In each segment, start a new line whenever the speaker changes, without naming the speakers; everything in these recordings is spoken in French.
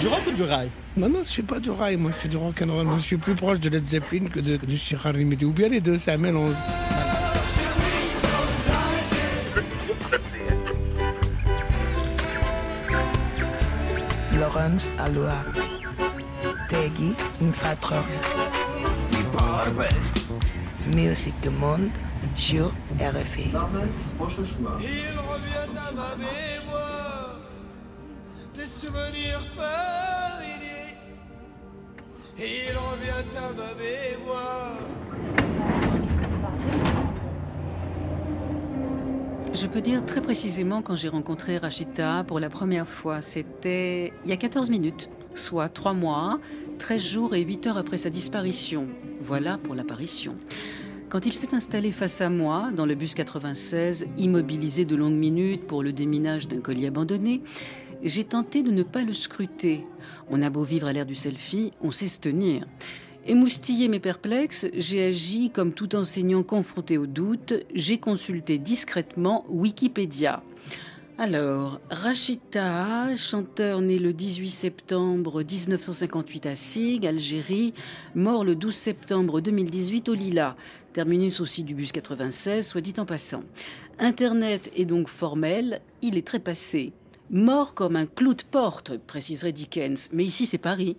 Du rock ou du rail?
Non, non, je suis pas du rail, moi je suis du rock'n'roll. Moi, je suis plus proche de Led Zeppelin que de, de. Ou bien les deux, c'est un mélange.
Lawrence Aloha. Teggy Mfatrore. Musique du monde sur RFI.
Il revient à ma mémoire des souvenirs familiers. Il revient à ma mémoire.
Je peux dire très précisément quand j'ai rencontré Rachita pour la première fois. C'était il y a 14 minutes, soit 3 mois, 13 jours et 8 heures après sa disparition. Voilà pour l'apparition. Quand il s'est installé face à moi, dans le bus 96, immobilisé de longues minutes pour le déminage d'un colis abandonné, j'ai tenté de ne pas le scruter. On a beau vivre à l'ère du selfie, on sait se tenir. Émoustillé mais perplexe, j'ai agi comme tout enseignant confronté au doute. J'ai consulté discrètement Wikipédia. Alors, Rachita, chanteur né le 18 septembre 1958 à Sig, Algérie, mort le 12 septembre 2018 au Lila, terminus aussi du bus 96, soit dit en passant. Internet est donc formel, il est très passé. Mort comme un clou de porte, préciserait Dickens, mais ici c'est Paris.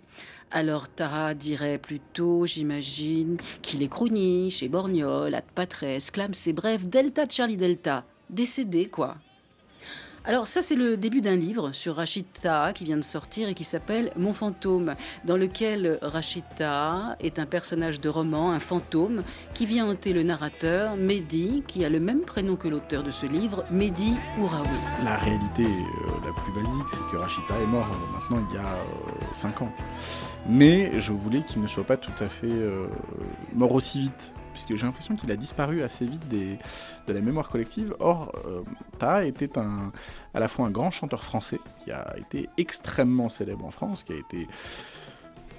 Alors Tara dirait plutôt, j'imagine, qu'il est crony, chez Borgnol, à Patresse, Clamsé, bref, Delta de Charlie Delta. Décédé, quoi. Alors ça c'est le début d'un livre sur Rachita qui vient de sortir et qui s'appelle Mon fantôme, dans lequel Rachita est un personnage de roman, un fantôme, qui vient hanter le narrateur, Mehdi, qui a le même prénom que l'auteur de ce livre, Mehdi Ouraoui.
La réalité euh, la plus basique, c'est que Rachita est mort euh, maintenant il y a 5 ans. Mais je voulais qu'il ne soit pas tout à fait euh, mort aussi vite puisque j'ai l'impression qu'il a disparu assez vite de la mémoire collective. Or, euh, Taha était à la fois un grand chanteur français, qui a été extrêmement célèbre en France, qui a été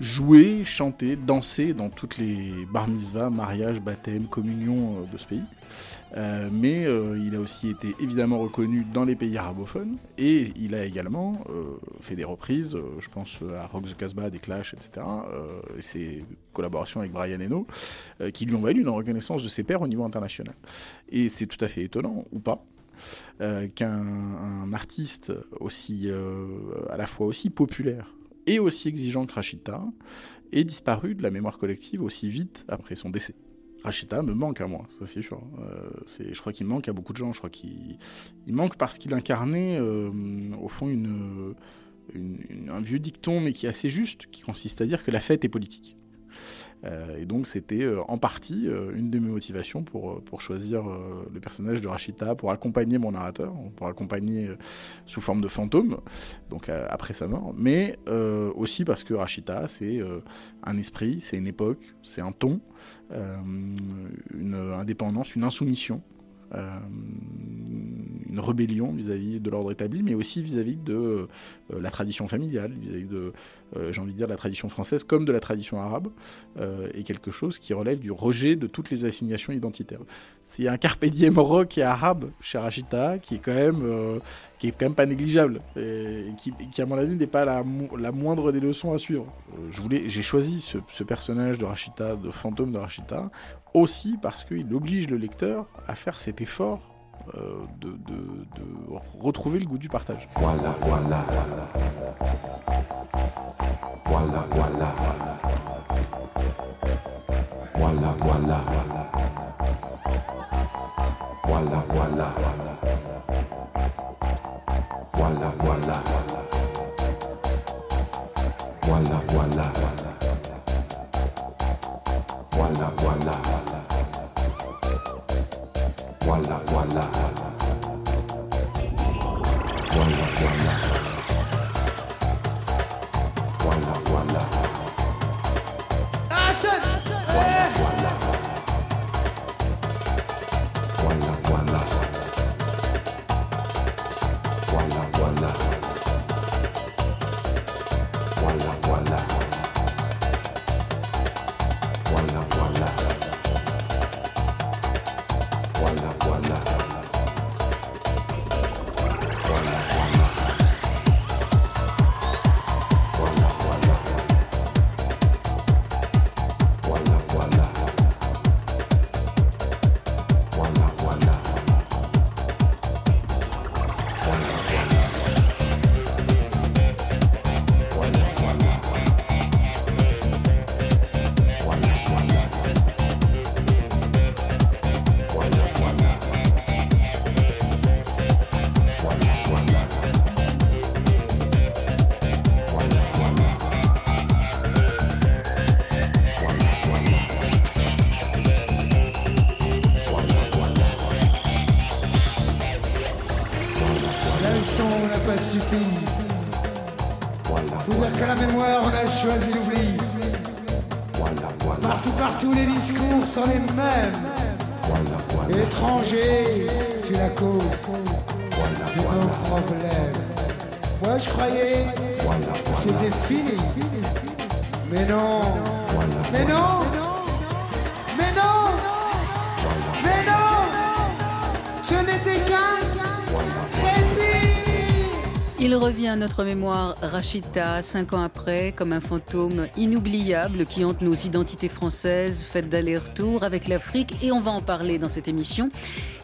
joué, chanté, dansé dans toutes les bar mitzvahs, mariages, baptêmes, communions euh, de ce pays. Euh, mais euh, il a aussi été évidemment reconnu dans les pays arabophones et il a également euh, fait des reprises, euh, je pense à Rock the Casbah, des Clash, etc. euh, et ses collaborations avec Brian Eno, euh, qui lui ont valu une reconnaissance de ses pairs au niveau international. Et c'est tout à fait étonnant, ou pas, euh, qu'un un artiste aussi, euh, à la fois aussi populaire et aussi exigeant que Rachita ait disparu de la mémoire collective aussi vite après son décès. Rachita me manque à moi, ça c'est sûr. Euh, c'est- je crois qu'il manque à beaucoup de gens. Je crois qu'il il manque parce qu'il incarnait, euh, au fond, un vieux dicton, mais qui est assez juste, qui consiste à dire que la fête est politique. Euh, et donc c'était euh, en partie euh, une de mes motivations pour, choisir le personnage de Rachita, pour accompagner mon narrateur, pour accompagner sous forme de fantôme, donc après sa mort, mais aussi parce que Rachita, c'est un esprit, c'est une époque, c'est un ton, une indépendance, une insoumission, une rébellion vis-à-vis de l'ordre établi, mais aussi vis-à-vis de euh, la tradition familiale, vis-à-vis de, euh, j'ai envie de dire, la tradition française comme de la tradition arabe, euh, et quelque chose qui relève du rejet de toutes les assignations identitaires. C'est un carpe diem rock et arabe chez Rachita qui est quand même, euh, qui est quand même pas négligeable, et qui, à mon avis n'est pas la, la moindre des leçons à suivre. Euh, je voulais, j'ai choisi ce, personnage de Rachita, de fantôme de Rachita, aussi parce qu'il oblige le lecteur à faire cet effort euh, de, de- retrouver le goût du partage.
Voilà, voilà. Voilà, voilà. Voilà, voilà. Voilà, voilà. Voilà, Action!
Walla, walla. Walla, walla. Sont les mêmes.
voilà, voilà,
Étranger, tu la cause de nos. Moi, je croyais que c'était fini. Mais non, mais non, mais non, mais non, ce n'était qu'un
Il revient à notre mémoire, Rachita, cinq ans après, comme un fantôme inoubliable qui hante nos identités françaises, faites d'aller-retour avec l'Afrique, et on va en parler dans cette émission.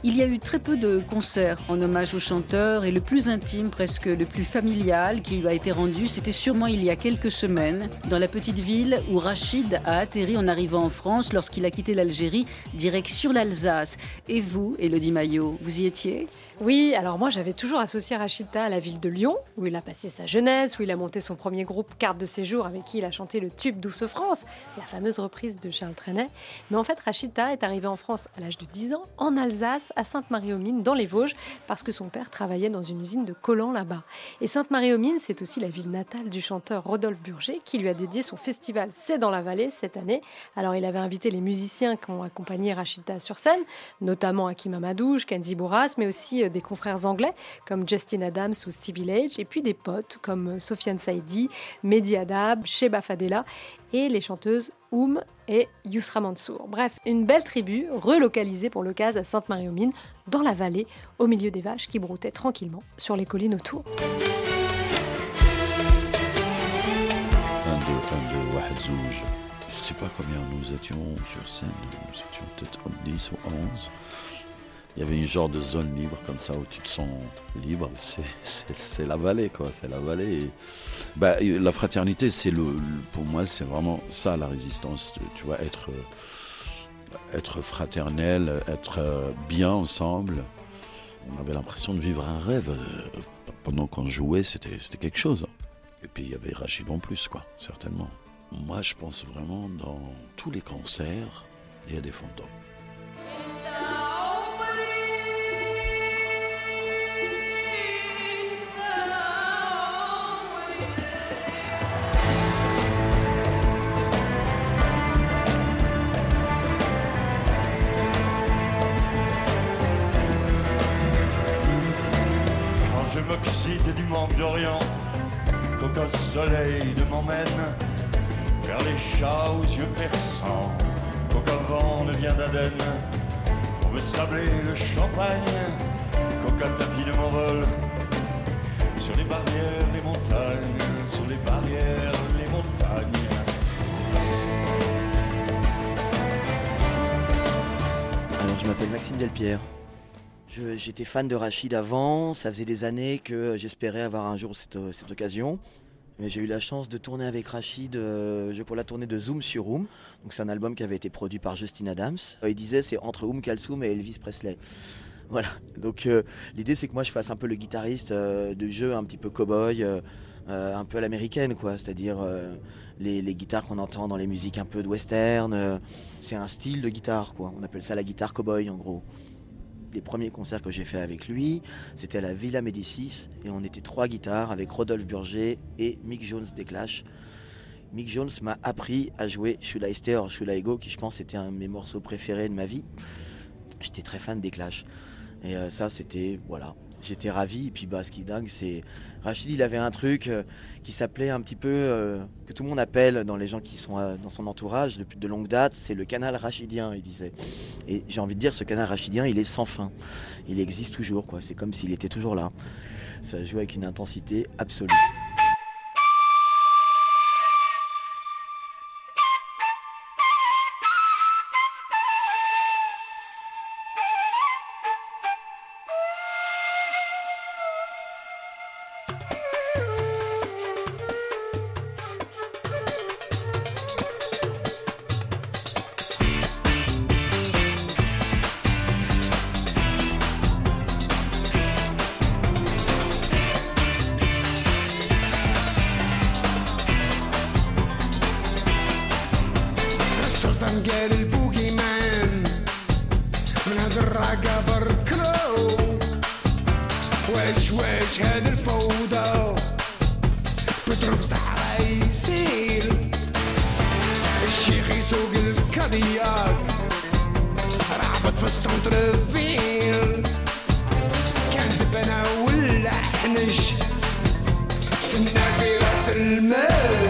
Il y a eu très peu de concerts en hommage au chanteur, et le plus intime, presque le plus familial qui lui a été rendu, c'était sûrement il y a quelques semaines, dans la petite ville où Rachid a atterri en arrivant en France lorsqu'il a quitté l'Algérie, direction l'Alsace. Et vous, Elodie Maillot, vous y étiez?
Oui, alors moi j'avais toujours associé Rachida à la ville de Lyon, où il a passé sa jeunesse, où il a monté son premier groupe Carte de séjour avec qui il a chanté le tube Douce France, la fameuse reprise de Charles Trenet. Mais en fait, Rachida est arrivé en France à l'âge de 10 ans, en Alsace, à Sainte-Marie-aux-Mines, dans les Vosges, parce que son père travaillait dans une usine de collants là-bas. Et Sainte-Marie-aux-Mines, c'est aussi la ville natale du chanteur Rodolphe Burger, qui lui a dédié son festival C'est dans la vallée cette année. Alors il avait invité les musiciens qui ont accompagné Rachida sur scène, notamment Hakim Amadouche, Kenzie Bourras, mais aussi euh, des confrères anglais comme Justin Adams ou Stevie Lage, et puis des potes comme euh, Sofiane Saidi, Mehdi Adab, Sheba Fadela et les chanteuses Oum et Yusra Mansour. Bref, une belle tribu relocalisée pour l'occasion à Sainte-Marie-aux-Mines, dans la vallée, au milieu des vaches qui broutaient tranquillement sur les collines autour.
Un, deux, un, deux, je ne sais pas combien nous étions sur scène, nous étions peut-être 10 ou 11. Il y avait une genre de zone libre comme ça où tu te sens libre. C'est- la vallée, quoi. C'est la vallée. Bah, la fraternité, c'est le, pour moi, c'est vraiment ça la résistance. Tu, vois, être, être fraternel, être euh, bien ensemble. On avait l'impression de vivre un rêve. Euh, Pendant qu'on jouait, c'était c'était quelque chose. Et puis il y avait Rachid en plus, quoi, certainement. Moi, je pense vraiment dans tous les concerts, il y a des fantômes.
Soleil ne m'emmène vers les chats aux yeux perçants, qu'aucun vent ne vient d'Aden pour me sabler le champagne, qu'aucun tapis ne m'envole sur les barrières, les montagnes, sur les barrières, les montagnes.
Alors, je m'appelle Maxime Delpierre. J'étais fan de Rachid avant, ça faisait des années que j'espérais avoir un jour cette, cette occasion. J'ai eu la chance de tourner avec Rachid euh, pour la tournée de Zoom sur. Donc c'est un album qui avait été produit par Justin Adams. Euh, il disait c'est entre Oum Kalsoum et Elvis Presley. Voilà. Donc euh, l'idée c'est que moi je fasse un peu le guitariste de jeu un petit peu cow-boy, un peu à l'américaine quoi. C'est-à-dire les, les guitares qu'on entend dans les musiques un peu de western. c'est un style de guitare quoi. On appelle ça la guitare cow-boy en gros. Les premiers concerts que j'ai fait avec lui, c'était à la Villa Médicis et on était trois guitares avec Rodolphe Burger et Mick Jones des Clash. Mick Jones m'a appris à jouer Should I Stay or Should I Go, qui je pense était un de mes morceaux préférés de ma vie. J'étais très fan des Clash. Et euh, ça, c'était, voilà, j'étais ravi. Et puis, bah, ce qui est dingue, c'est Rachid, il avait un truc euh, qui s'appelait un petit peu, euh, que tout le monde appelle dans les gens qui sont euh, dans son entourage depuis de longue date, c'est le canal rachidien, il disait. Et j'ai envie de dire, ce canal rachidien, il est sans fin. Il existe toujours, quoi. C'est comme s'il était toujours là. Ça joue avec une intensité absolue.
في السنتر-فيل كان دبنا ولا حنش استنى في رأس المال.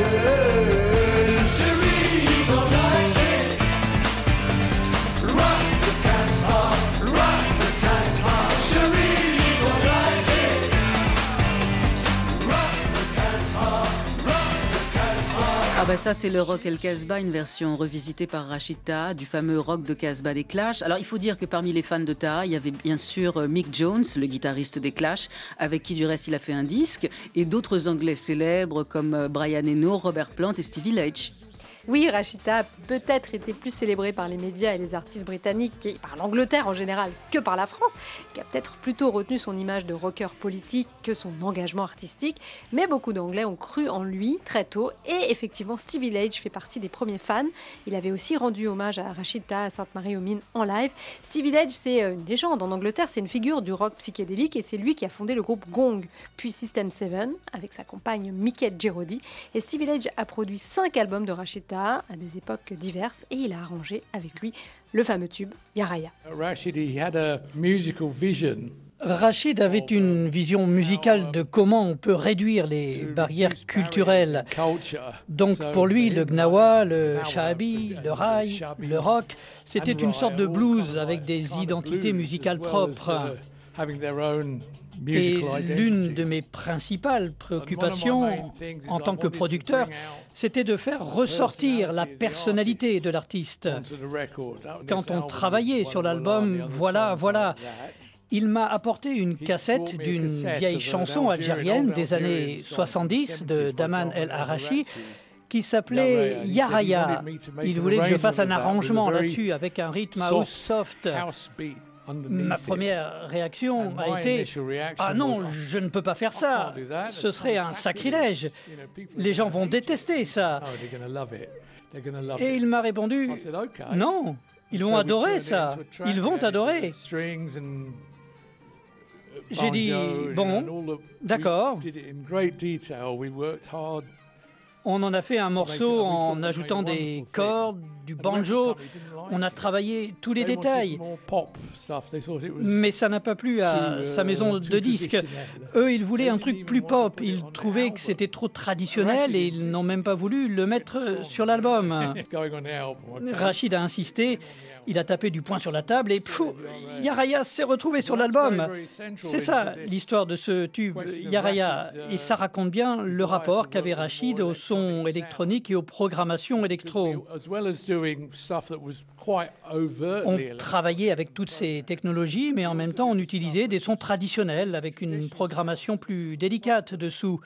Ça c'est le rock El Casbah, une version revisitée par Rachida du fameux rock de Casbah des Clash. Alors il faut dire que parmi les fans de Taha, il y avait bien sûr euh, Mick Jones, le guitariste des Clash, avec qui du reste il a fait un disque, et d'autres Anglais célèbres comme euh, Brian Eno, Robert Plant et Stevie Leitch.
Oui, Rachida a peut-être été plus célébrée par les médias et les artistes britanniques et par l'Angleterre en général que par la France, qui a peut-être plutôt retenu son image de rocker politique que son engagement artistique. Mais beaucoup d'Anglais ont cru en lui très tôt et effectivement Stevie Leitch fait partie des premiers fans. Il avait aussi rendu hommage à Rachida à Sainte-Marie-aux-Mines en live. Stevie Leitch, c'est euh, une légende en Angleterre, c'est une figure du rock psychédélique et c'est lui qui a fondé le groupe Gong, puis System 7 avec sa compagne Mickey Girodi. Et Stevie Leitch a produit cinq albums de Rachida à des époques diverses et il a arrangé avec lui le fameux tube Yaraya.
Rashid, he had a musical vision.
Rachid avait une vision musicale de comment on peut réduire les barrières culturelles. Donc pour lui, le gnawa, le shahabi, le raï, le rock, c'était une sorte de blues avec des identités musicales propres. Et l'une de mes principales préoccupations en tant que producteur, c'était de faire ressortir la personnalité de l'artiste. Quand on travaillait sur l'album, voilà, voilà, il m'a apporté une cassette d'une vieille chanson algérienne des années 70 de Daman El Arachi qui s'appelait Yaraya. Il voulait que je fasse un arrangement là-dessus avec un rythme house soft. Ma première réaction a été Ah non, je ne peux pas faire ça. Ce serait un sacrilège. Les gens vont détester ça. Et il m'a répondu Non, ils vont adorer ça. Ils vont adorer. J'ai dit Bon, d'accord. On en a fait un morceau en ajoutant des cordes, du banjo. On a travaillé tous les détails. Mais ça n'a pas plu à sa maison de disques. Eux, ils voulaient un truc plus pop. Ils trouvaient que c'était trop traditionnel et ils n'ont même pas voulu le mettre sur l'album. Rachid a insisté. Il a tapé du poing sur la table et Yaraya s'est retrouvé sur l'album. C'est ça l'histoire de ce tube, Yaraya. Et ça raconte bien le rapport qu'avait Rachid au son électronique et aux programmations électro. On travaillait avec toutes ces technologies, mais en même temps on utilisait des sons traditionnels avec une programmation plus délicate dessous.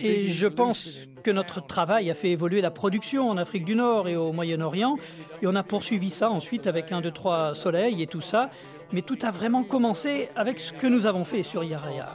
Et je pense que notre travail a fait évoluer la production en Afrique du Nord et au Moyen-Orient. Et on a poursuivi ça ensuite avec un, deux, trois soleils et tout ça. Mais tout a vraiment commencé avec ce que nous avons fait sur Yaraya.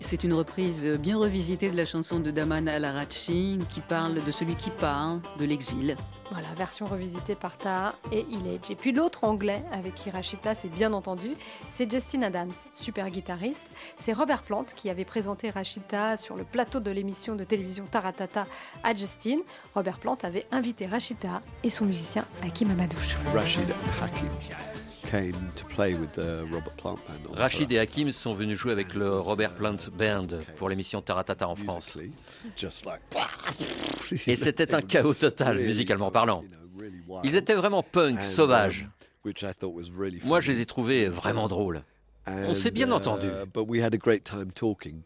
C'est une reprise bien revisitée de la chanson de Daman Al-Arachi qui parle de celui qui part, de l'exil.
Voilà, version revisitée par Taha et Illedge. Et puis l'autre anglais avec qui Rachid place est bien entendu, c'est Justin Adams, super guitariste. C'est Robert Plant qui avait présenté Rachita sur le plateau de l'émission de télévision Taratata à Justin. Robert Plant avait invité Rachita et son musicien Hakim Amadouche.
Hakim came to play with the Robert Plant Band. on
Rachid et Hakim sont venus jouer avec le Robert Plant Band pour l'émission Taratata en France. Et c'était un chaos total, musicalement parlant. Ils étaient vraiment punk, sauvages.
um, which I thought was really
Moi, je les ai trouvés vraiment drôles. On s'est bien entendu.
uh, But we had a great time talking.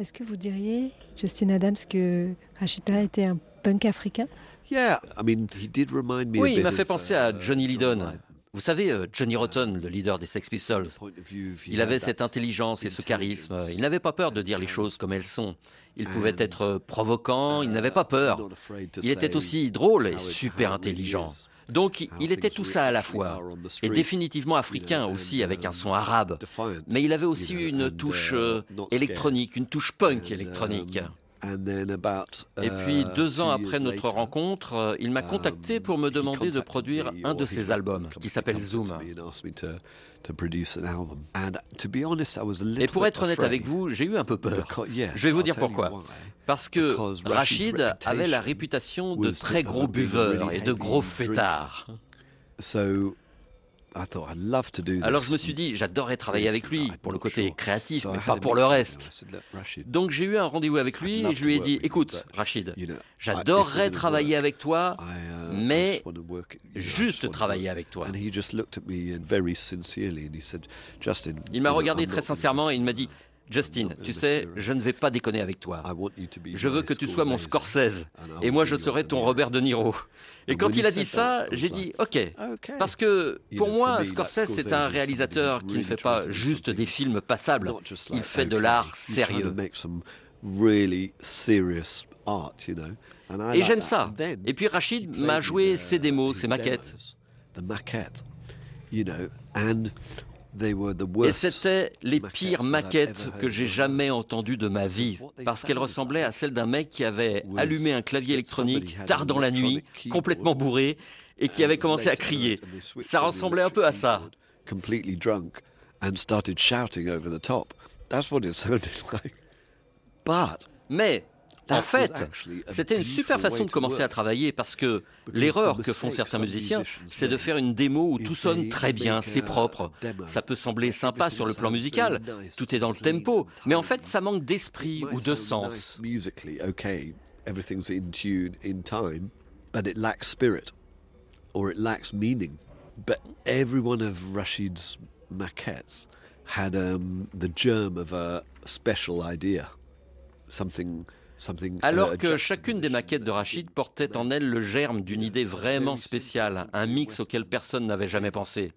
Est-ce que vous diriez, Justin Adams, que Rachida était un punk africain?
Yeah, I mean, he did remind me a
Oui, il m'a fait penser
uh,
à Johnny Lydon. Vous savez, euh, Johnny Rotten, le leader des Sex Pistols, il avait cette intelligence et ce charisme. Il n'avait pas peur de dire les choses comme elles sont. Il pouvait
And,
être euh, provocant, il n'avait pas peur.
afraid to
Il était aussi drôle et super intelligent. Donc il était tout ça à la fois. Et définitivement africain aussi,
and,
avec un son arabe. Mais il avait aussi une touche
uh,
euh, électronique, une touche punk
And,
électronique. Et puis
uh,
deux ans après notre rencontre, euh, il m'a contacté
um,
pour me demander de produire un de ses albums qui s'appelle Zoom. Et pour être honnête avec vous, j'ai eu un peu peur. Je vais vous dire pourquoi. Parce que Rachid avait la réputation de très gros buveur et de gros
drinker.
Alors je me suis dit, j'adorerais travailler avec lui pour le côté créatif, mais pas pour le reste.
and I said, "Look, Rashid,
Donc j'ai eu un rendez-vous avec lui et je lui ai dit, écoute, Rachid, j'adorerais travailler avec toi,
uh,
mais juste travailler
work."
avec toi.
And he just looked at me and very sincerely and he said, Justin,
Il m'a regardé très sincèrement et il m'a dit, Justin, tu sais, je ne vais pas déconner avec toi. Je veux que tu sois mon Scorsese et moi je serai ton Robert De Niro. Et quand il a dit ça, j'ai dit OK. Parce que pour moi, Scorsese, c'est un réalisateur qui ne fait pas juste des films passables, il fait de l'art sérieux.
really serious art, you know? And I
Et j'aime ça. Et puis Rachid m'a joué
the-
ses démos, ses maquettes. Et c'était les pires maquettes que j'ai jamais entendues de ma vie, parce qu'elles ressemblaient à celles d'un mec qui avait allumé un clavier électronique tard
an
dans la nuit, complètement bourré, et qui avait commencé à crier. Ça ressemblait un peu à ça.
completely drunk and started shouting over the top. That's what it sounded like. But
Mais en fait, c'était une super façon de
to
commencer à travailler parce que
Because
l'erreur que font certains musiciens,
musicians
c'est de faire une démo où
is
tout sonne très bien,
make
c'est
a
propre.
demo.
Ça peut sembler sympa sur le plan musical, tout est dans le tempo, mais en fait, ça manque d'esprit
It
ou de sens.
but every one of Rashid's maquettes had um, the germ of a special idea, something.
Alors
uh,
que chacune des maquettes de Rachid portait en elle le germe d'une idée vraiment spéciale, un mix auquel personne n'avait jamais pensé.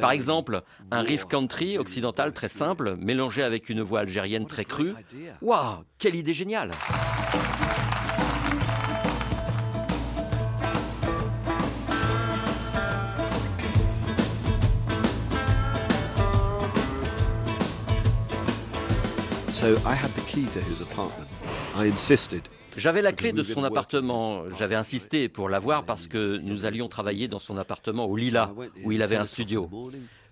Par exemple, un riff country occidental très simple, mélangé avec une voix algérienne très crue. Waouh, quelle idée géniale
So I had the key to his apartment.
J'avais la clé de son appartement. J'avais insisté pour l'avoir parce que nous allions travailler dans son appartement au Lila, où il avait un studio.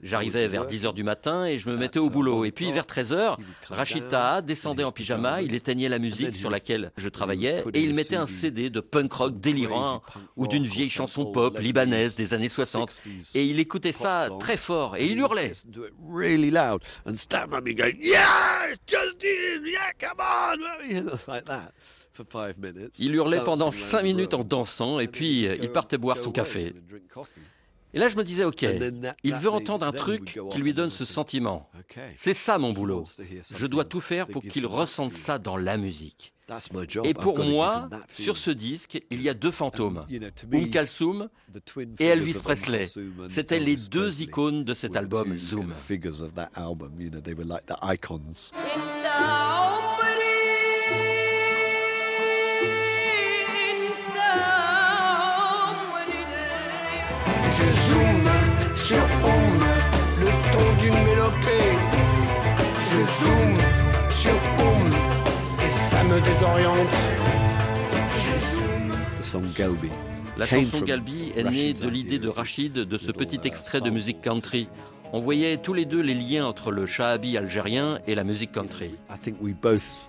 J'arrivais vers 10h du matin et je me mettais au boulot. Et puis vers 13h, Rachid Taha descendait en pyjama, il éteignait la musique sur laquelle je travaillais et il mettait un CD de punk rock délirant ou d'une vieille chanson pop libanaise des années 60. Et il écoutait ça très fort et il hurlait. Il hurlait pendant
dancing
5
around the
minutes en dansant et puis euh, il partait boire son café. Et là, je me disais, OK, il veut entendre un truc qui lui donne ce sentiment. C'est ça mon boulot. Je dois tout faire pour qu'il ressente ça dans la musique.
That's my job.
Et pour moi, sur ce disque, il y a deux fantômes, Um
twin
et Elvis Presley. C'étaient les deux icônes de cet album Zoom.
Sur le ton d'une mélopée. Je zoome sur Oum,
ça me désoriente.
The song Galbi.
La
came
chanson
from
Galbi est née de l'idée de Rachid de ce petit extrait de musique country. On voyait tous les deux les liens entre le shahabi algérien et la musique country.
I think we both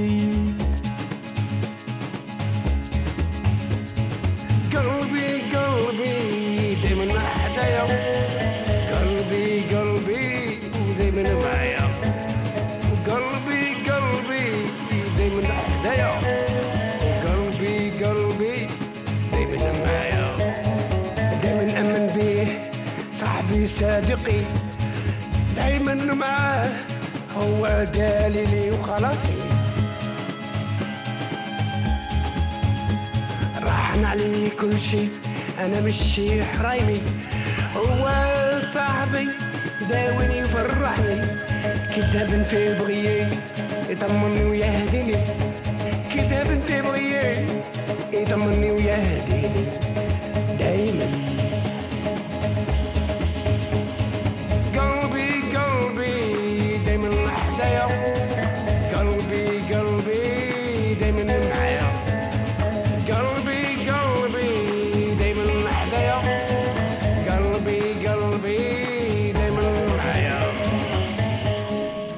صادقي. دايما معاه هو دليلي وخلاصي. راحن عليه كل شي أنا مشي حرايمي. هو صاحبي داويني يفرحني كتاب في بغيي يطمني ويهديني. كتاب في بغيي يطمني ويهديني.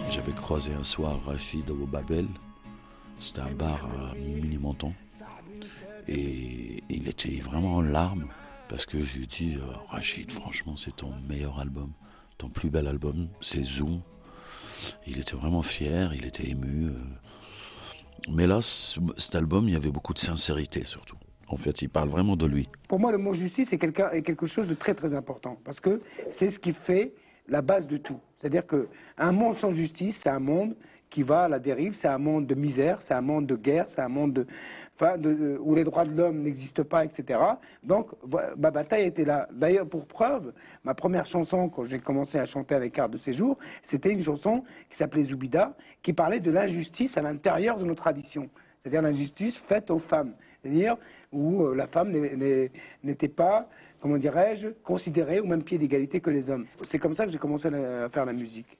J'avais croisé un soir Rachid au Babel. C'était un bar à Mini-Menton. Et il était vraiment en larmes parce que je lui dit euh, Rachid, franchement, c'est ton meilleur album. Ton plus bel album, c'est Zoom. Il était vraiment fier, il était ému. euh. Mais là, ce- cet album, il y avait beaucoup de sincérité surtout. En fait, il parle vraiment de lui.
Pour moi, le mot justice est, quelque chose de très très important parce que c'est ce qui fait la base de tout. C'est-à-dire qu'un monde sans justice, c'est un monde qui va à la dérive, c'est un monde de misère, c'est un monde de guerre, c'est un monde où les droits de l'homme n'existent pas, etc. Donc, ma bataille était là. D'ailleurs, pour preuve, ma première chanson, quand j'ai commencé à chanter avec Carte de Séjour, c'était une chanson qui s'appelait Zoubida, qui parlait de l'injustice à l'intérieur de nos traditions. C'est-à-dire l'injustice faite aux femmes. C'est-à-dire où euh, la femme n'était pas, comment dirais-je, considérée au même pied d'égalité que les hommes. C'est comme ça que j'ai commencé à faire la musique.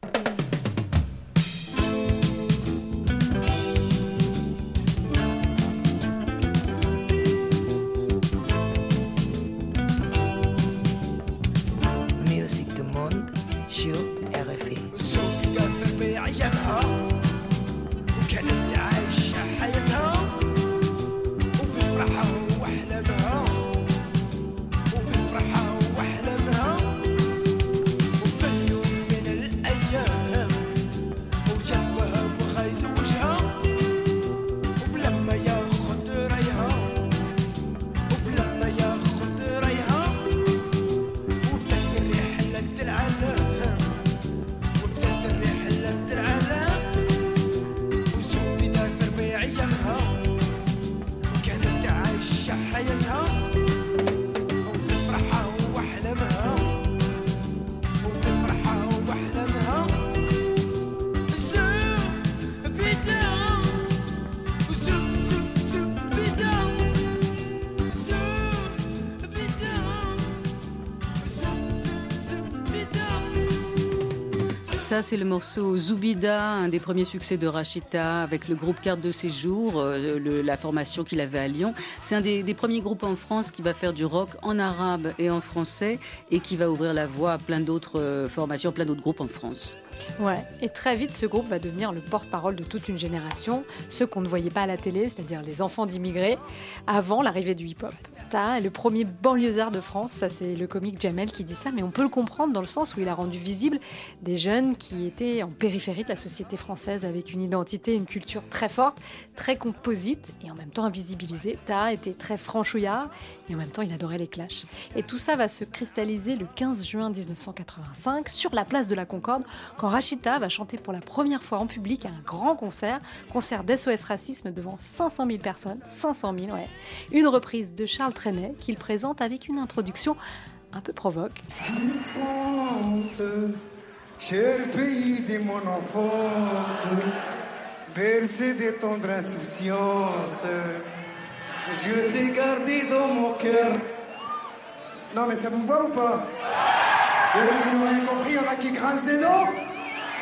Ça, c'est le morceau Zoubida, un des premiers succès de Rachita avec le groupe Carte de Séjour, euh, la formation qu'il avait à Lyon. C'est un des, des premiers groupes en France qui va faire du rock en arabe et en français et qui va ouvrir la voie à plein d'autres euh, formations, plein d'autres groupes en France.
Ouais, et très vite, ce groupe va devenir le porte-parole de toute une génération, ceux qu'on ne voyait pas à la télé, c'est-à-dire les enfants d'immigrés, avant l'arrivée du hip-hop. T'as le premier banlieusard de France, ça c'est le comique Jamel qui dit ça, mais on peut le comprendre dans le sens où il a rendu visible des jeunes qui étaient en périphérie de la société française avec une identité, une culture très forte, très composite et en même temps invisibilisée. Ta était très franchouillard et en même temps il adorait les clashs. Et tout ça va se cristalliser le 15 juin 1985 sur la place de la Concorde quand Rachita va chanter pour la première fois en public à un grand concert, concert d'SOS Racisme devant 500 000 personnes, 500 000 ouais. Une reprise de Charles Trenet qu'il présente avec une introduction
un peu provoque.
Cher pays de mon enfance, bercé de tendre insouciance, je t'ai gardé dans mon cœur. Non mais ça vous va ou pas? N'ont rien compris, il y en a qui grincent des dents?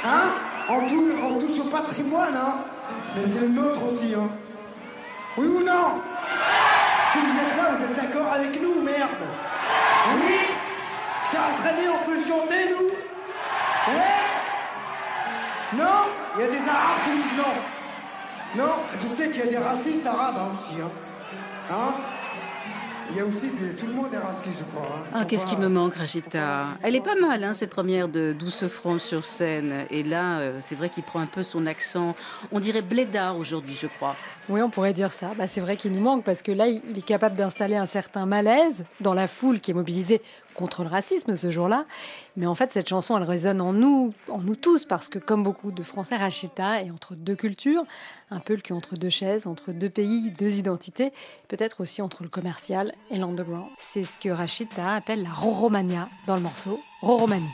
Hein? On touche, au patrimoine, hein. Mais c'est le nôtre aussi, hein. Oui ou non? Si vous êtes là, vous êtes d'accord avec nous, merde. Oui? Charles Trenet, on peut chanter, nous? Ouais? Non? Il y a des Arabes qui disent non. Non, je sais qu'il y a des racistes arabes hein, aussi. Hein, hein? Il y a aussi des... Tout le monde est raciste, je crois. hein.
Ah, qu'est-ce qui me manque, Rachita? Elle est pas mal, hein, cette première de Douce France sur scène. Et là, euh, c'est vrai qu'il prend un peu son accent. On dirait blédard aujourd'hui, je crois.
Oui, on pourrait dire ça. Bah, c'est vrai qu'il nous manque parce que là, il est capable d'installer un certain malaise dans la foule qui est mobilisée contre le racisme ce jour-là. Mais en fait, cette chanson, elle résonne en nous, en nous tous, parce que comme beaucoup de Français, Rachita est entre deux cultures, un peu le cul entre deux chaises, entre deux pays, deux identités, peut-être aussi entre le commercial et l'underground. C'est ce que Rachita appelle la Roromania dans le morceau Roromanie.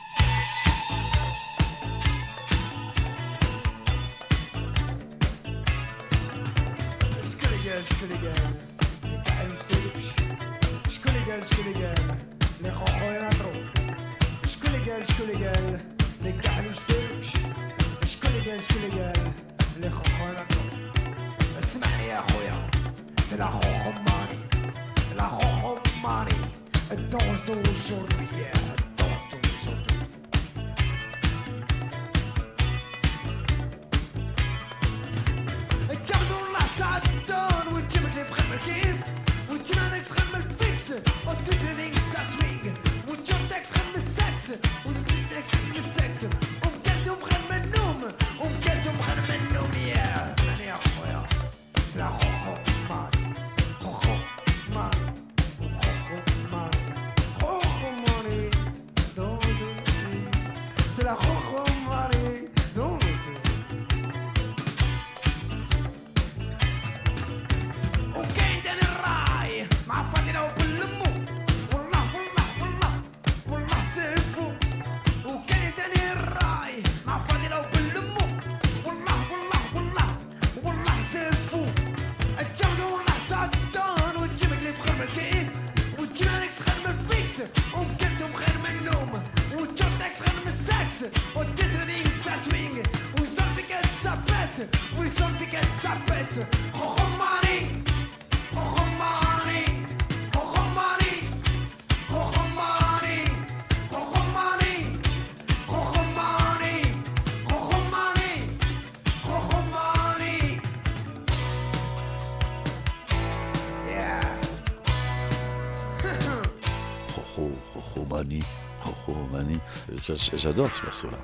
J'adore ce morceau-là.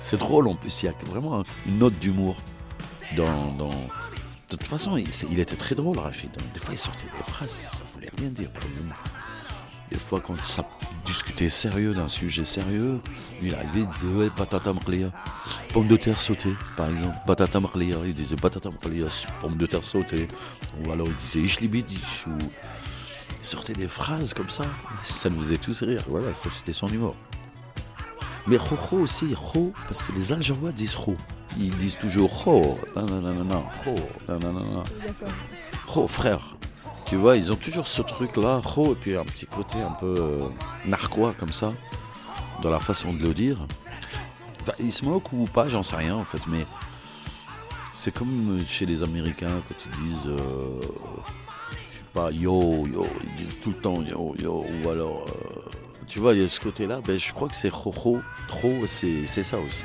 C'est drôle en plus, il y a vraiment une note d'humour. De toute façon, il, était très drôle, Rachid. Des fois, il sortait des phrases, ça voulait rien dire. Des fois, quand ça discutait sérieux d'un sujet sérieux, il arrivait, il disait Ouais, patata maqliya. Pomme de terre sautée, par exemple. Patata maqliya. Il disait patata maqliya, pomme de terre sautée. Ou alors il disait Ishlibidish. Ou... Il sortait des phrases comme ça. Ça nous faisait tous rire. Voilà, ça c'était son humour. Mais Rojo aussi, Ro, parce que les Algérois disent Ro. Ils disent toujours Ro. Non, non, non, non, non. Non, non, non, non. Ro, frère. Tu vois, ils ont toujours ce truc-là, Ro, et puis un petit côté un peu euh, narquois comme ça, dans la façon de le dire. Enfin, ils se moquent ou pas, j'en sais rien en fait, mais c'est comme chez les Américains quand ils disent, euh, je sais pas, yo, yo, ils disent tout le temps yo, yo, ou alors, euh, tu vois, il y a ce côté-là, ben, je crois que c'est trop, c'est c'est ça aussi.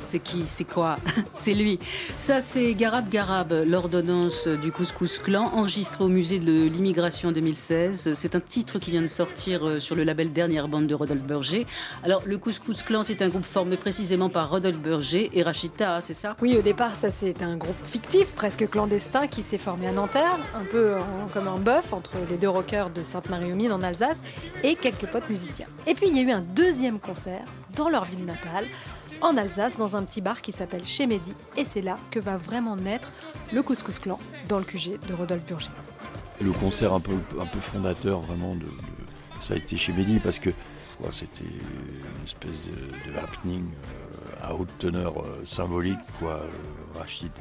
C'est
qui? C'est quoi? C'est lui. Ça c'est Garab Garab, l'ordonnance du Couscous Clan, enregistré au musée de l'immigration en 2016. C'est un titre qui vient de sortir euh, sur le label Dernière Bande de Rodolphe Berger. Alors le Couscous Clan, c'est un groupe formé précisément par Rodolphe Berger et Rachita, c'est ça?
Oui, au départ, ça c'est un groupe fictif, presque clandestin, qui s'est formé à Nanterre, un peu comme un bœuf entre les deux rockers de Sainte-Marie-aux-Mines en Alsace et quelques potes musiciens. Et puis il y a eu un deuxième concert dans leur ville natale, en Alsace, dans un petit bar qui s'appelle Chez Mehdi. Et c'est là que va vraiment naître le Couscous Clan dans le QG de Rodolphe Burger.
Le concert un peu, un peu fondateur vraiment de, ça a été chez Mehdi parce que c'était une espèce de, de happening euh, à haute teneur euh, symbolique quoi. Euh, Rachid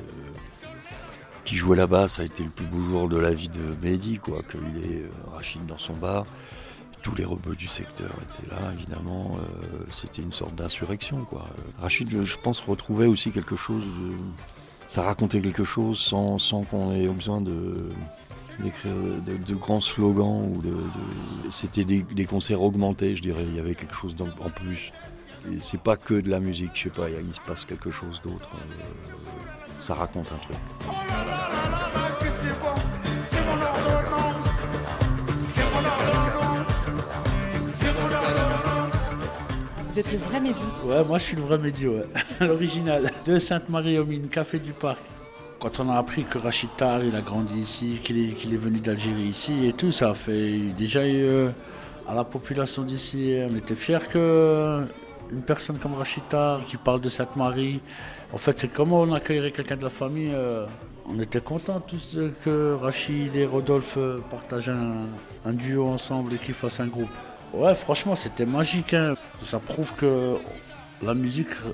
qui jouait là-bas, ça a été le plus beau jour de la vie de Mehdi quoi. Qu'il est Rachid dans son bar. Tous les rebeux du secteur étaient là, évidemment. euh, c'était une sorte d'insurrection, quoi. Rachid, je pense, retrouvait aussi quelque chose. Ça racontait quelque chose sans, sans qu'on ait besoin d'écrire de, grands slogans ou de, c'était des, des concerts augmentés je dirais il y avait quelque chose en plus et c'est pas que de la musique je sais pas il, se passe quelque chose d'autre euh, ça raconte un truc
Vous êtes le vrai Mehdi.
Ouais, moi je suis le vrai Mehdi, ouais. l'original. De Sainte-Marie-aux-Mines, Café du Parc. Quand on a appris que Rachid Tar, il a grandi ici, qu'il est, venu d'Algérie ici et tout, ça fait déjà euh, à la population d'ici, on était fiers que une personne comme Rachid Tar qui parle de Sainte-Marie, en fait c'est comment on accueillerait quelqu'un de la famille. euh, on était contents tous euh, que Rachid et Rodolphe euh, partagent un, un duo ensemble et qu'ils fassent un groupe. Ouais, franchement, c'était magique. hein. Ça prouve que la musique re-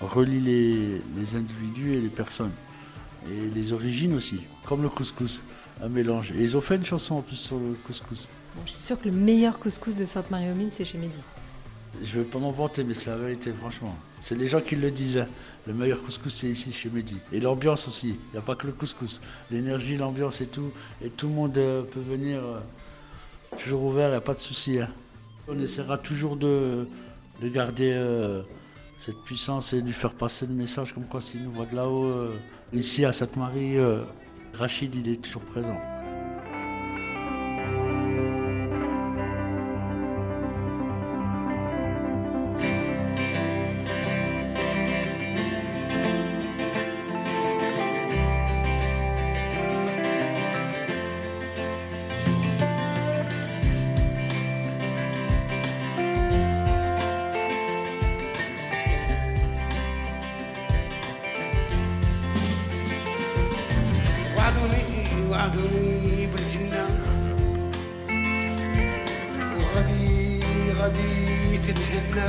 relie les, les individus et les personnes. Et les origines aussi, comme le couscous, un mélange. Et ils ont fait une chanson en plus sur le couscous.
Bon, je suis sûre que le meilleur couscous de Sainte-Marie-aux-Mines, c'est chez Mehdi.
Je vais pas m'en vanter, mais c'est la vérité, franchement. C'est les gens qui le disent. hein. Le meilleur couscous, c'est ici, chez Mehdi. Et l'ambiance aussi. Il n'y a pas que le couscous. L'énergie, l'ambiance et tout. Et tout le monde euh, peut venir. Toujours ouvert, il n'y a pas de souci. hein. On essaiera toujours de, de garder euh, cette puissance et de lui faire passer le message comme quoi s'il nous voit de là-haut, euh, ici à Sainte-Marie, euh, Rachid, il est toujours présent.
وعدوني بالجنة. وغادي غادي تتهنى.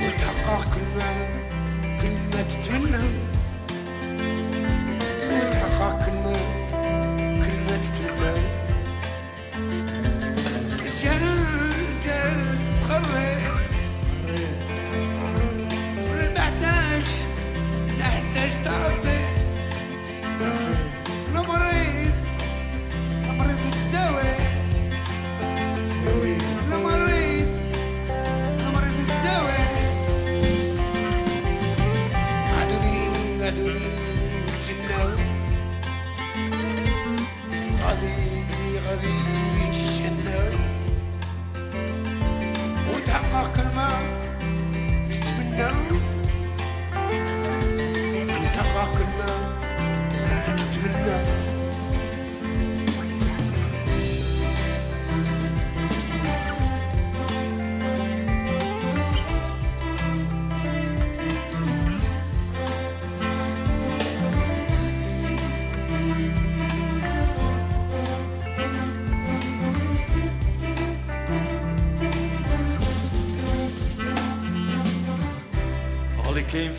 وتحقق كل ما كل ما تتمنى. وتحقق كل ما كل ما تتمنى.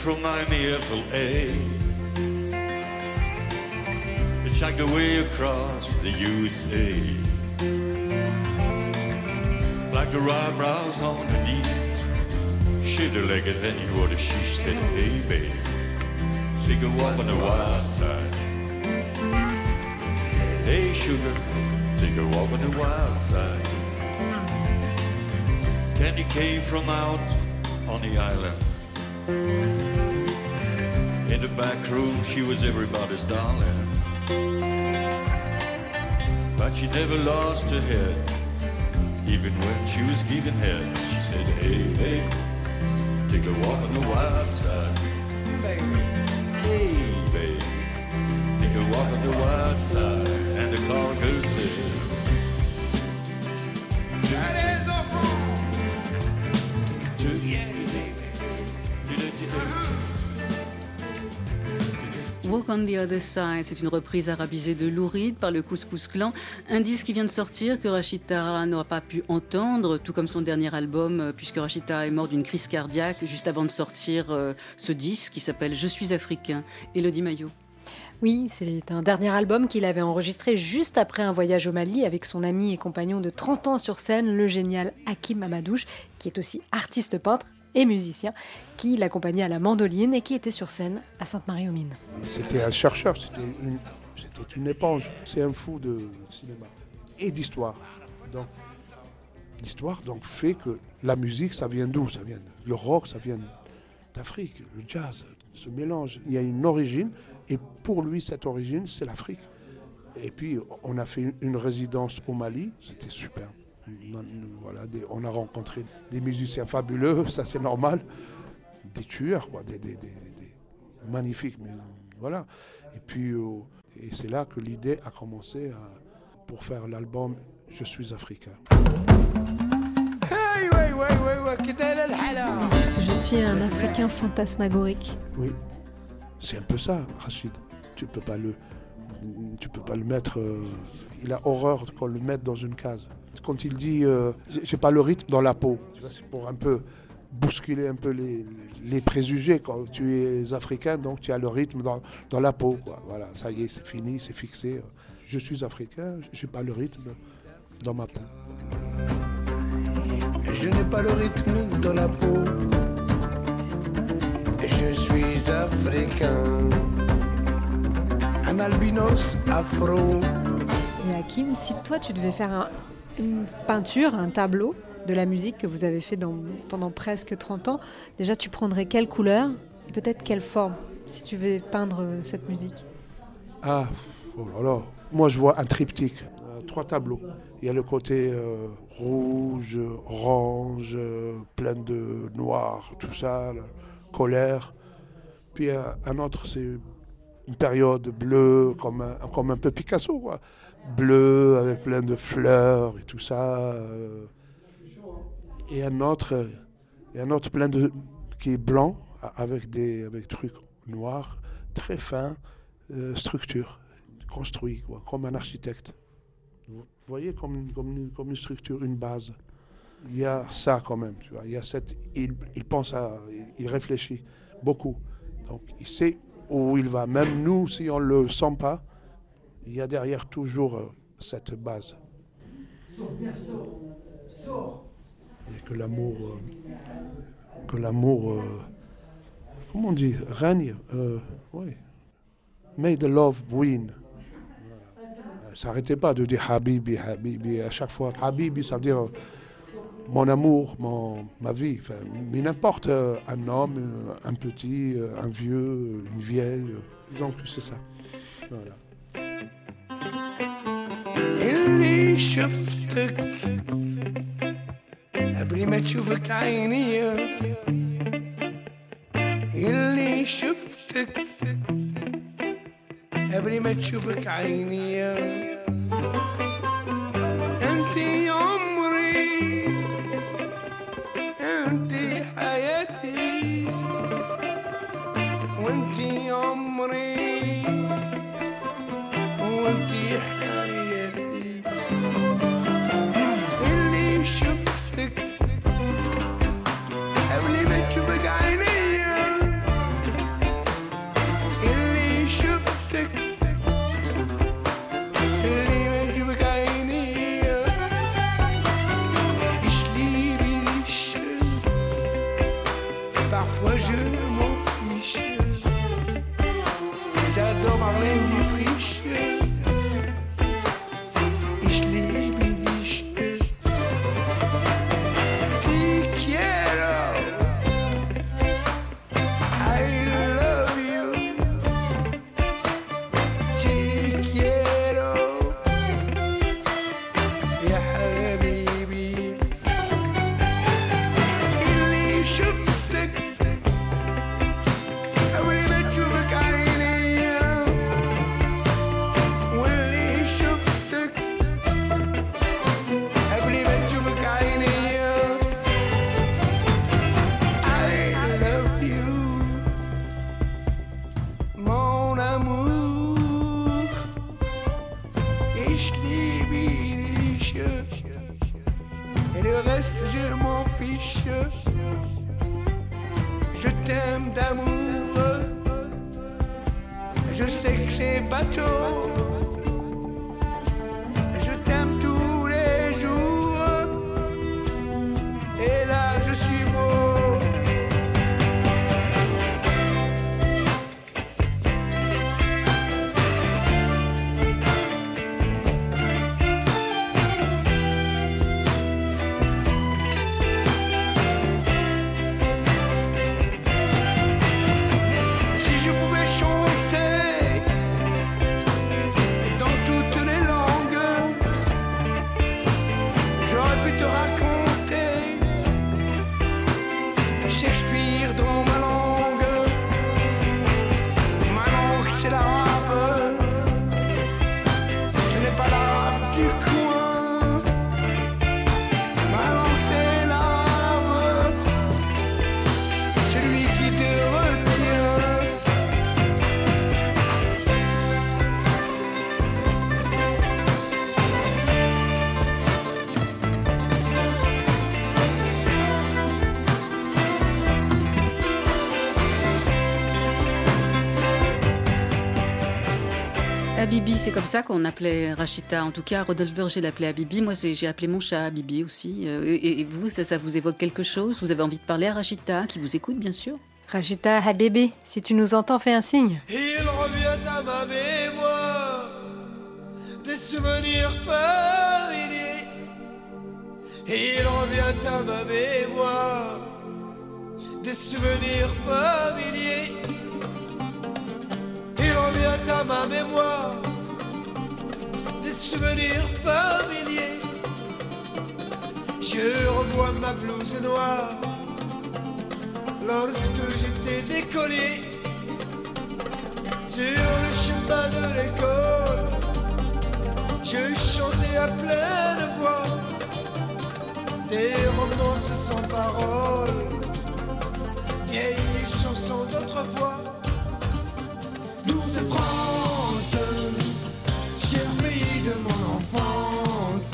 From Miami, FLA. It shagged away across the USA. Like the eyebrows on her knees. Shitter-legged, then he have she said, hey, babe. She could walk on the wild side. Hey, sugar, take a walk on the wild side. Candy came from out on the island. In the back room, she was everybody's darling. But she never lost her head. Even when she was giving head, she said, Hey, hey, take a walk on the wild side. Baby, hey, baby, take a walk on the wild side.
On the Other Side, c'est une reprise arabisée de Louride par le Couscous Clan, un disque qui vient de sortir que Rachid n'aura pas pu entendre, tout comme son dernier album, euh, puisque Rachid est mort d'une crise cardiaque juste avant de sortir euh, ce disque qui s'appelle Je suis africain. Elodie Maillot.
Oui, c'est un dernier album qu'il avait enregistré juste après un voyage au Mali avec son ami et compagnon de 30 ans sur scène, le génial Hakim Amadouche, qui est aussi artiste peintre et musicien, qui l'accompagnait à la mandoline et qui était sur scène à Sainte-Marie-aux-Mines.
C'était un chercheur, c'était une, éponge. C'est un fou de cinéma et d'histoire. Donc, l'histoire donc fait que la musique, ça vient d'où? Ça vient le rock, ça vient d'Afrique. Le jazz, ce mélange. Il y a une origine et pour lui, cette origine, c'est l'Afrique. Et puis, on a fait une résidence au Mali, c'était super. Voilà, des- on a rencontré des musiciens fabuleux, ça c'est normal. Des tueurs, quoi, des, des- des- des- magnifiques. Mais, voilà. Et puis, euh, et c'est là que l'idée a commencé à- pour faire l'album Je suis africain.
Je suis un Africain fantasmagorique.
Oui, c'est un peu ça, Rachid. Tu peux pas le, tu peux pas le mettre. euh, il a horreur qu'on le mette dans une case. Quand il dit, euh, j'ai pas le rythme dans la peau, c'est pour un peu bousculer un peu les, les préjugés. Quand tu es africain, donc tu as le rythme dans, dans la peau. quoi. Voilà, ça y est, c'est fini, c'est fixé. Je suis africain, j'ai pas le rythme dans ma peau.
Je n'ai pas le rythme dans la peau. Je suis africain. Un albinos afro.
Et Hakim, si toi tu devais faire un- une peinture, un tableau de la musique que vous avez fait pendant presque 30 ans, déjà tu prendrais quelle couleur et peut-être quelle forme si tu veux peindre euh, cette musique?
Ah, oh. Moi, je vois un triptyque, euh, trois tableaux. Il y a le côté euh, rouge, orange, plein de noir, tout ça, colère. Puis euh, un autre, c'est une période bleue, comme un, comme un peu Picasso, quoi. Bleu, avec plein de fleurs et tout ça. euh. Et un autre, et un autre plein de qui est blanc, avec des avec trucs noirs, très fins, euh, structure, construit, comme un architecte. Vous voyez, comme une, comme, comme une structure, une base. Il y a ça quand même, tu vois. Il y a cette, il, il pense à, il réfléchit beaucoup. Donc, il sait où il va. Même nous, si on le sent pas, il y a derrière toujours euh, cette base. Et que l'amour, euh, que l'amour, euh, comment on dit, règne. euh, oui. May the love win. S'arrêtez pas de dire Habibi, Habibi à chaque fois. Habibi, ça veut dire mon amour, mon, ma vie. Enfin, mais n'importe, un homme, un petit, un vieux, une vieille. disons que c'est ça. Voilà.
اللي شفتك. قبل ما تشوفك عيني. اللي شفتك. قبل ما تشوفك عيني. Et le reste, je m'en fiche.
Je t'aime d'amour. Je sais que c'est bateau.
Comme ça qu'on appelait Rachita. En tout cas, Rodolphe Berger l'appelait Habibi. Moi, j'ai appelé mon chat Habibi aussi. Euh, Et, et vous, ça, ça vous évoque quelque chose? Vous avez envie de parler à Rachita, qui vous écoute, bien sûr?
Rachita Habibi, si tu nous entends, fais un signe.
Il revient à ma mémoire des souvenirs familiers. Il revient à ma mémoire des souvenirs familiers. Il revient à ma mémoire souvenirs familiers. Je revois ma blouse noire lorsque j'étais écolier sur le chemin de l'école. Je chantais à pleine voix des romances sans paroles, vieilles chansons d'autrefois. Douce France, pays de mon enfance,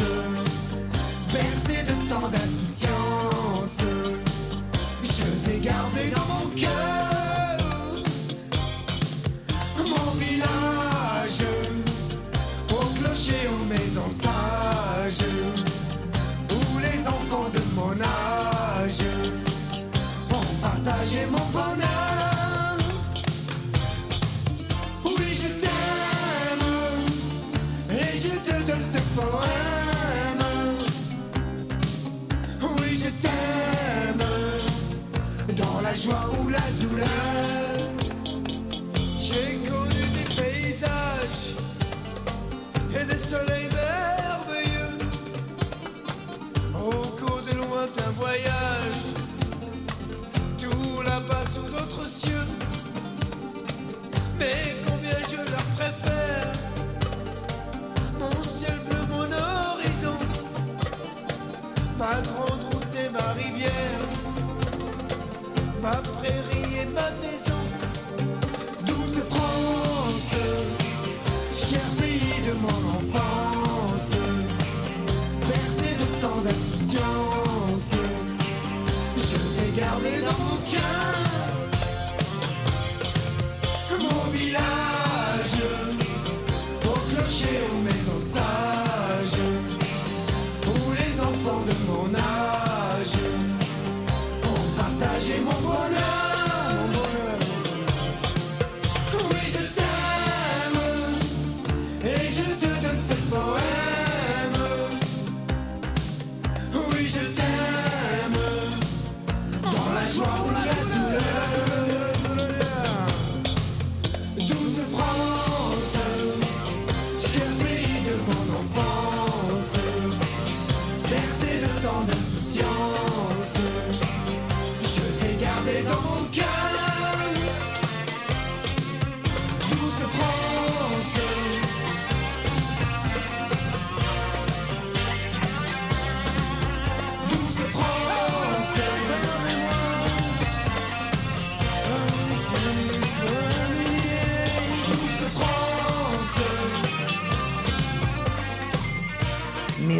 bercé de tant d'insouciance, joie ou la douleur. Ma prairie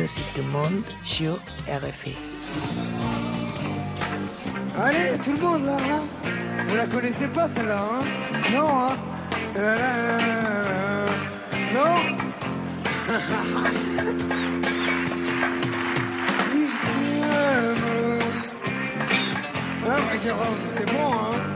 Musique du monde sur RFI.
Allez, tout le monde là, hein Vous la connaissez pas celle-là, hein. Non, hein. Euh, euh, Non. Si je t'aime. Ah, Jérôme, c'est bon, hein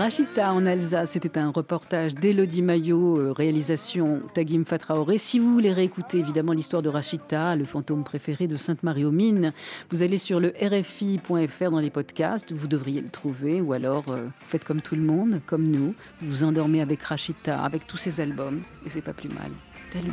Rachita en Alsace, c'était un reportage d'Elodie Maillot, euh, réalisation Tagim Fatraoré. Si vous voulez réécouter évidemment l'histoire de Rachita, le fantôme préféré de Sainte-Marie-aux-Mines, vous allez sur le RFI.fr dans les podcasts, vous devriez le trouver, ou alors euh, faites comme tout le monde, comme nous, vous endormez avec Rachita, avec tous ses albums, et c'est pas plus mal. Salut